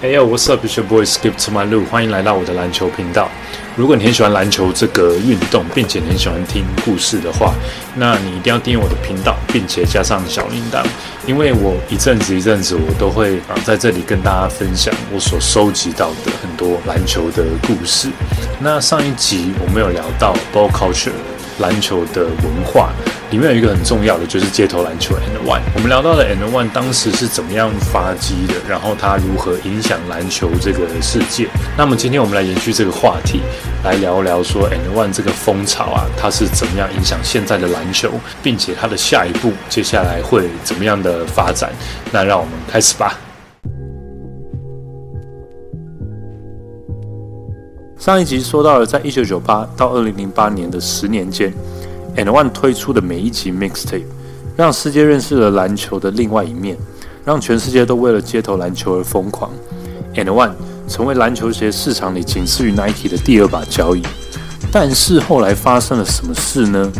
Hey yo, what's up？Is your boy Skip to my 路，欢迎来到我的篮球频道。如果你很喜欢篮球这个运动，并且很喜欢听故事的话，那你一定要订阅我的频道，并且加上小铃铛，因为我一阵子一阵子我都会啊在这里跟大家分享我所收集到的很多篮球的故事。那上一集我们有聊到 ball culture。篮球的文化里面有一个很重要的，就是街头篮球 N One。我们聊到了 N One 当时是怎么样发迹的，然后它如何影响篮球这个世界。那么今天我们来延续这个话题，来聊聊说 N One 这个风潮啊，它是怎么样影响现在的篮球，并且它的下一步接下来会怎么样的发展？那让我们开始吧。上一集说到了，在一九九八到二零零八年的十年间，And One 推出的每一集 Mixtape，让世界认识了篮球的另外一面，让全世界都为了街头篮球而疯狂。And One 成为篮球鞋市场里仅次于 Nike 的第二把交椅。但是后来发生了什么事呢？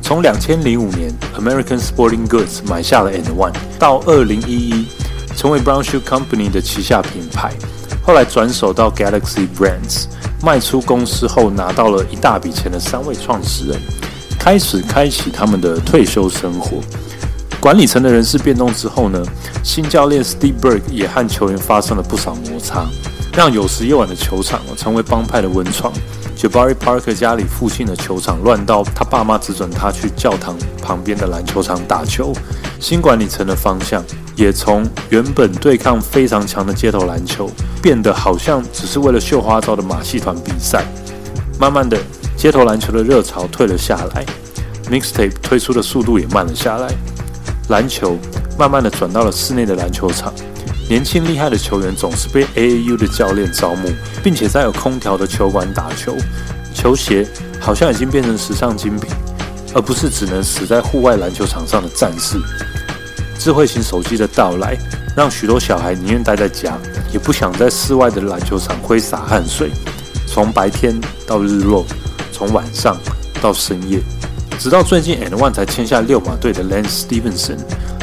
从两千零五年 American Sporting Goods 买下了 And One，到二零一一成为 Brown Shoe Company 的旗下品牌，后来转手到 Galaxy Brands。卖出公司后拿到了一大笔钱的三位创始人，开始开启他们的退休生活。管理层的人事变动之后呢，新教练 Steve Berg 也和球员发生了不少摩擦，让有时夜晚的球场成为帮派的温床。Jabari Parker 家里附近的球场乱到他爸妈只准他去教堂旁边的篮球场打球。新管理层的方向也从原本对抗非常强的街头篮球，变得好像只是为了绣花招的马戏团比赛。慢慢的，街头篮球的热潮退了下来，Mixtape 推出的速度也慢了下来。篮球慢慢的转到了室内的篮球场。年轻厉害的球员总是被 AAU 的教练招募，并且在有空调的球馆打球。球鞋好像已经变成时尚精品，而不是只能死在户外篮球场上的战士。智慧型手机的到来，让许多小孩宁愿待在家，也不想在室外的篮球场挥洒汗水。从白天到日落，从晚上到深夜，直到最近 And One 才签下六马队的 Lance Stevenson。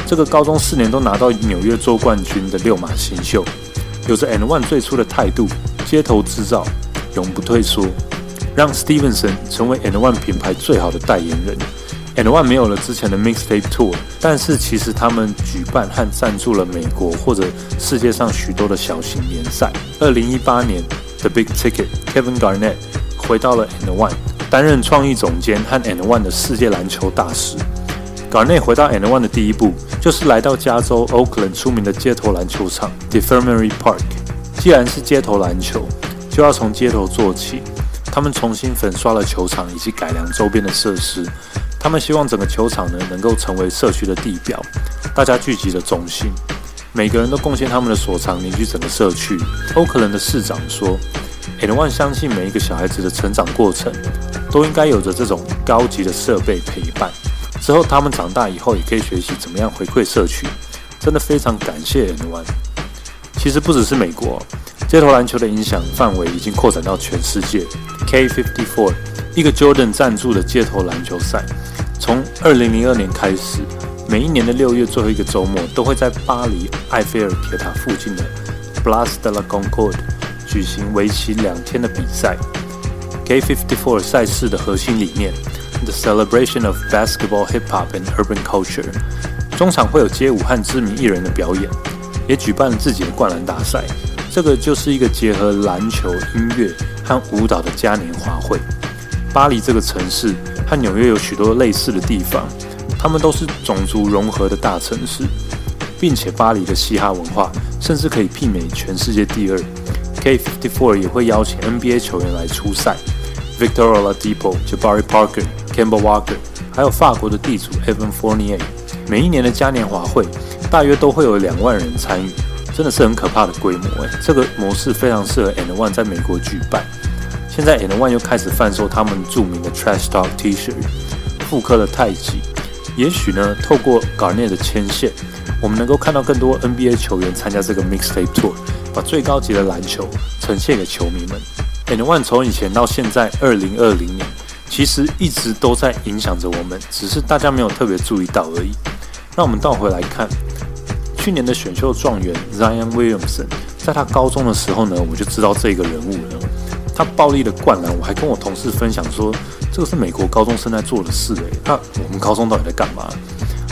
这个高中四年都拿到纽约州冠军的六马新秀，有着 And One 最初的态度，街头制造，永不退缩，让 Stevenson 成为 And One 品牌最好的代言人。And One 没有了之前的 Mixtape Tour，但是其实他们举办和赞助了美国或者世界上许多的小型联赛。二零一八年，The Big Ticket Kevin Garnett 回到了 And One，担任创意总监和 And One 的世界篮球大使。港内回到 And One 的第一步，就是来到加州 Oakland 出名的街头篮球场 d e f e r m a r y Park。既然是街头篮球，就要从街头做起。他们重新粉刷了球场以及改良周边的设施。他们希望整个球场呢能够成为社区的地标，大家聚集的中心。每个人都贡献他们的所长，凝聚整个社区。Oakland 的市长说 NBA 相信每一个小孩子的成长过程，都应该有着这种高级的设备陪伴。”之后，他们长大以后也可以学习怎么样回馈社区。真的非常感谢 N One。其实不只是美国，街头篮球的影响范围已经扩展到全世界。K Fifty Four，一个 Jordan 赞助的街头篮球赛，从2002年开始，每一年的六月最后一个周末，都会在巴黎埃菲尔铁塔附近的 Place de la Concorde 举行为期两天的比赛。K Fifty Four 赛事的核心理念。The celebration of basketball, hip hop, and urban culture。中场会有街舞和知名艺人的表演，也举办了自己的灌篮大赛。这个就是一个结合篮球、音乐和舞蹈的嘉年华会。巴黎这个城市和纽约有许多类似的地方，他们都是种族融合的大城市，并且巴黎的嘻哈文化甚至可以媲美全世界第二。K54 也会邀请 NBA 球员来出赛，Victor Oladipo、Jabari Parker。Campbell Walker，还有法国的地主 Evan Fournier，每一年的嘉年华会大约都会有两万人参与，真的是很可怕的规模诶。这个模式非常适合 And One 在美国举办。现在 And One 又开始贩售他们著名的 Trash Talk T-shirt，复刻了太极。也许呢，透过 Garnett 的牵线，我们能够看到更多 NBA 球员参加这个 Mixtape Tour，把最高级的篮球呈现给球迷们。And One 从以前到现在，二零二零年。其实一直都在影响着我们，只是大家没有特别注意到而已。那我们倒回来看，去年的选秀状元 Zion Williamson 在他高中的时候呢，我就知道这个人物了。他暴力的灌篮，我还跟我同事分享说，这个是美国高中生在做的事诶。那我们高中到底在干嘛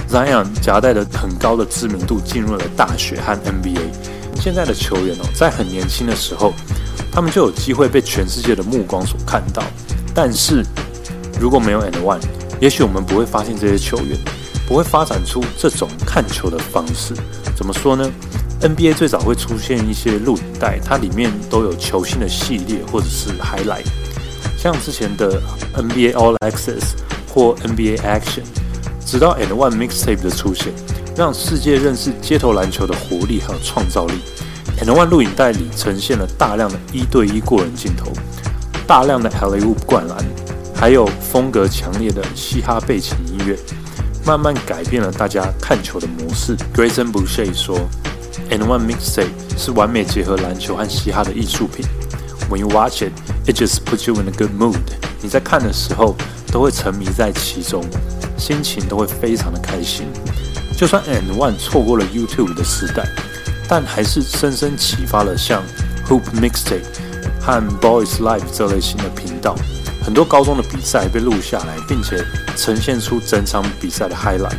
？Zion 夹带着很高的知名度进入了大学和 NBA。现在的球员哦，在很年轻的时候，他们就有机会被全世界的目光所看到。但是如果没有 And One，也许我们不会发现这些球员，不会发展出这种看球的方式。怎么说呢？NBA 最早会出现一些录影带，它里面都有球星的系列或者是 highlight，像之前的 NBA All Access 或 NBA Action，直到 And One Mixtape 的出现，让世界认识街头篮球的活力和创造力。And One 录影带里呈现了大量的一对一过人镜头，大量的 l a Oop 灌篮，还有风格强烈的嘻哈背景音乐，慢慢改变了大家看球的模式。Grayson Boucher 说。And One Mixtape 是完美结合篮球和嘻哈的艺术品。When you watch it, it just puts you in a good mood。你在看的时候都会沉迷在其中，心情都会非常的开心。就算 And One 错过了 YouTube 的时代，但还是深深启发了像 Hoop Mixtape 和 Boys Live 这类型的频道。很多高中的比赛被录下来，并且呈现出整场比赛的 highlight，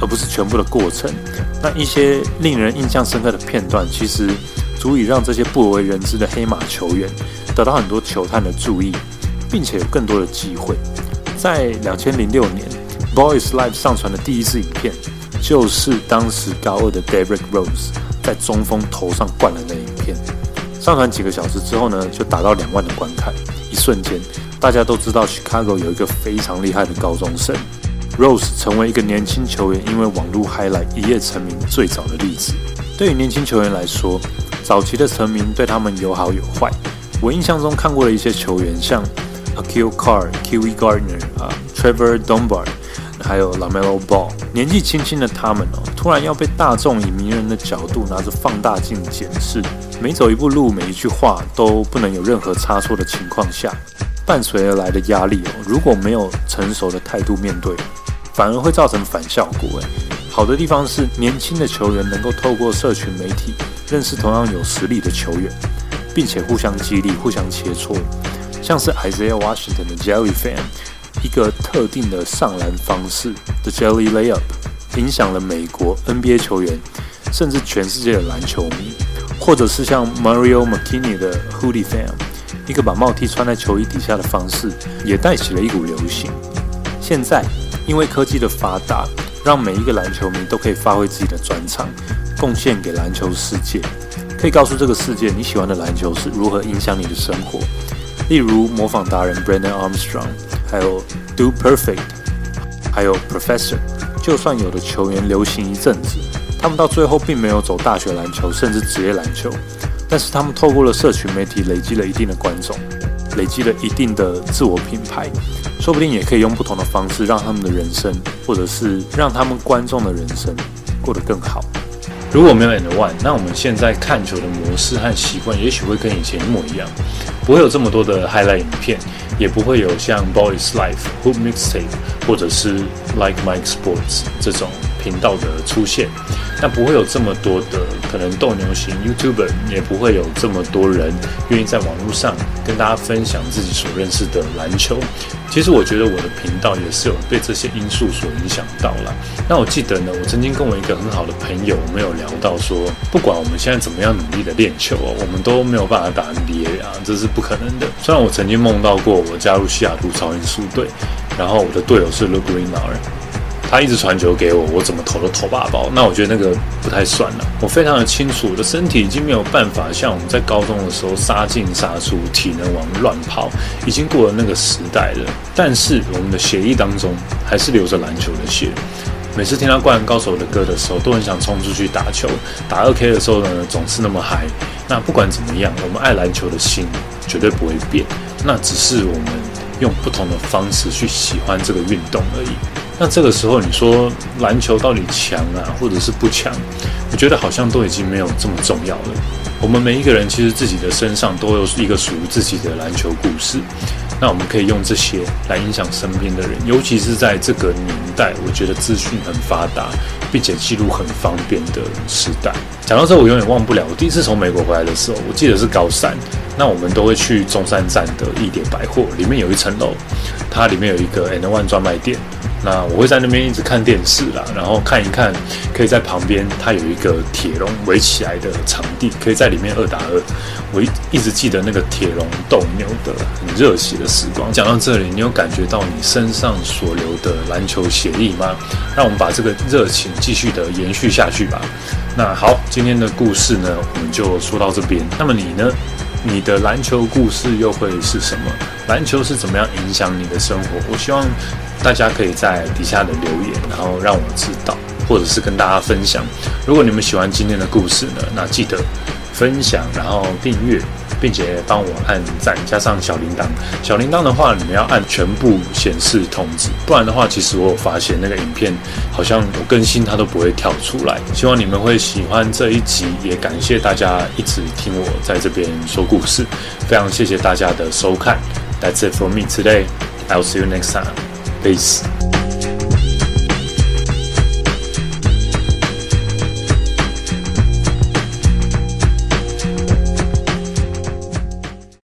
而不是全部的过程。那一些令人印象深刻的片段，其实足以让这些不为人知的黑马球员得到很多球探的注意，并且有更多的机会。在两千零六年，Boys Live 上传的第一支影片，就是当时高二的 Derrick Rose 在中锋头上灌篮的影片。上传几个小时之后呢，就达到两万的观看。一瞬间，大家都知道 Chicago 有一个非常厉害的高中生。Rose 成为一个年轻球员，因为网络 highlight 一夜成名最早的例子。对于年轻球员来说，早期的成名对他们有好有坏。我印象中看过的一些球员，像 Akil Car,、Kiwi Gardner 啊、Trevor Dunbar，还有 Lamelo Ball，年纪轻轻的他们哦，突然要被大众以迷人的角度拿着放大镜检视，每走一步路、每一句话都不能有任何差错的情况下，伴随而来的压力哦，如果没有成熟的态度面对。反而会造成反效果。诶，好的地方是年轻的球员能够透过社群媒体认识同样有实力的球员，并且互相激励、互相切磋。像是 Isaiah Washington 的 Jelly Fan，一个特定的上篮方式的 Jelly Layup，影响了美国 NBA 球员，甚至全世界的篮球迷。或者是像 Mario McKinney 的 Hoodie Fan，一个把帽 T 穿在球衣底下的方式，也带起了一股流行。现在。因为科技的发达，让每一个篮球迷都可以发挥自己的专长，贡献给篮球世界。可以告诉这个世界你喜欢的篮球是如何影响你的生活。例如模仿达人 Brandon Armstrong，还有 Do Perfect，还有 Professor。就算有的球员流行一阵子，他们到最后并没有走大学篮球，甚至职业篮球，但是他们透过了社群媒体累积了一定的观众，累积了一定的自我品牌。说不定也可以用不同的方式，让他们的人生，或者是让他们观众的人生过得更好。如果没有 And One，那我们现在看球的模式和习惯，也许会跟以前一模一样，不会有这么多的 highlight 影片，也不会有像 Boys Life、Hoop Mixtape 或者是 Like Mike Sports 这种频道的出现。那不会有这么多的可能斗牛型 YouTuber，也不会有这么多人愿意在网络上跟大家分享自己所认识的篮球。其实我觉得我的频道也是有被这些因素所影响到了。那我记得呢，我曾经跟我一个很好的朋友，我们有聊到说，不管我们现在怎么样努力的练球哦，我们都没有办法打 NBA 啊，这是不可能的。虽然我曾经梦到过我加入西雅图超音速队，然后我的队友是 lucreta。他一直传球给我，我怎么投都投八包。那我觉得那个不太算了。我非常的清楚，我的身体已经没有办法像我们在高中的时候杀进杀出，体能往乱跑，已经过了那个时代了。但是我们的血液当中还是流着篮球的血。每次听到灌篮高手的歌的时候，都很想冲出去打球。打二 K 的时候呢，总是那么嗨。那不管怎么样，我们爱篮球的心绝对不会变。那只是我们用不同的方式去喜欢这个运动而已。那这个时候，你说篮球到底强啊，或者是不强？我觉得好像都已经没有这么重要了。我们每一个人其实自己的身上都有一个属于自己的篮球故事。那我们可以用这些来影响身边的人，尤其是在这个年代，我觉得资讯很发达，并且记录很方便的时代。讲到这，我永远忘不了我第一次从美国回来的时候，我记得是高三，那我们都会去中山站的一点百货，里面有一层楼，它里面有一个 N One 专卖店。那我会在那边一直看电视啦，然后看一看，可以在旁边，它有一个铁笼围起来的场地，可以在里面二打二。我一一直记得那个铁笼斗牛的很热血的时光。讲到这里，你有感觉到你身上所流的篮球血液吗？让我们把这个热情继续的延续下去吧。那好，今天的故事呢，我们就说到这边。那么你呢？你的篮球故事又会是什么？篮球是怎么样影响你的生活？我希望大家可以在底下的留言，然后让我知道，或者是跟大家分享。如果你们喜欢今天的故事呢，那记得分享，然后订阅。并且帮我按赞，加上小铃铛。小铃铛的话，你们要按全部显示通知，不然的话，其实我有发现那个影片好像我更新它都不会跳出来。希望你们会喜欢这一集，也感谢大家一直听我在这边说故事，非常谢谢大家的收看。That's it for me today. I'll see you next time. Peace.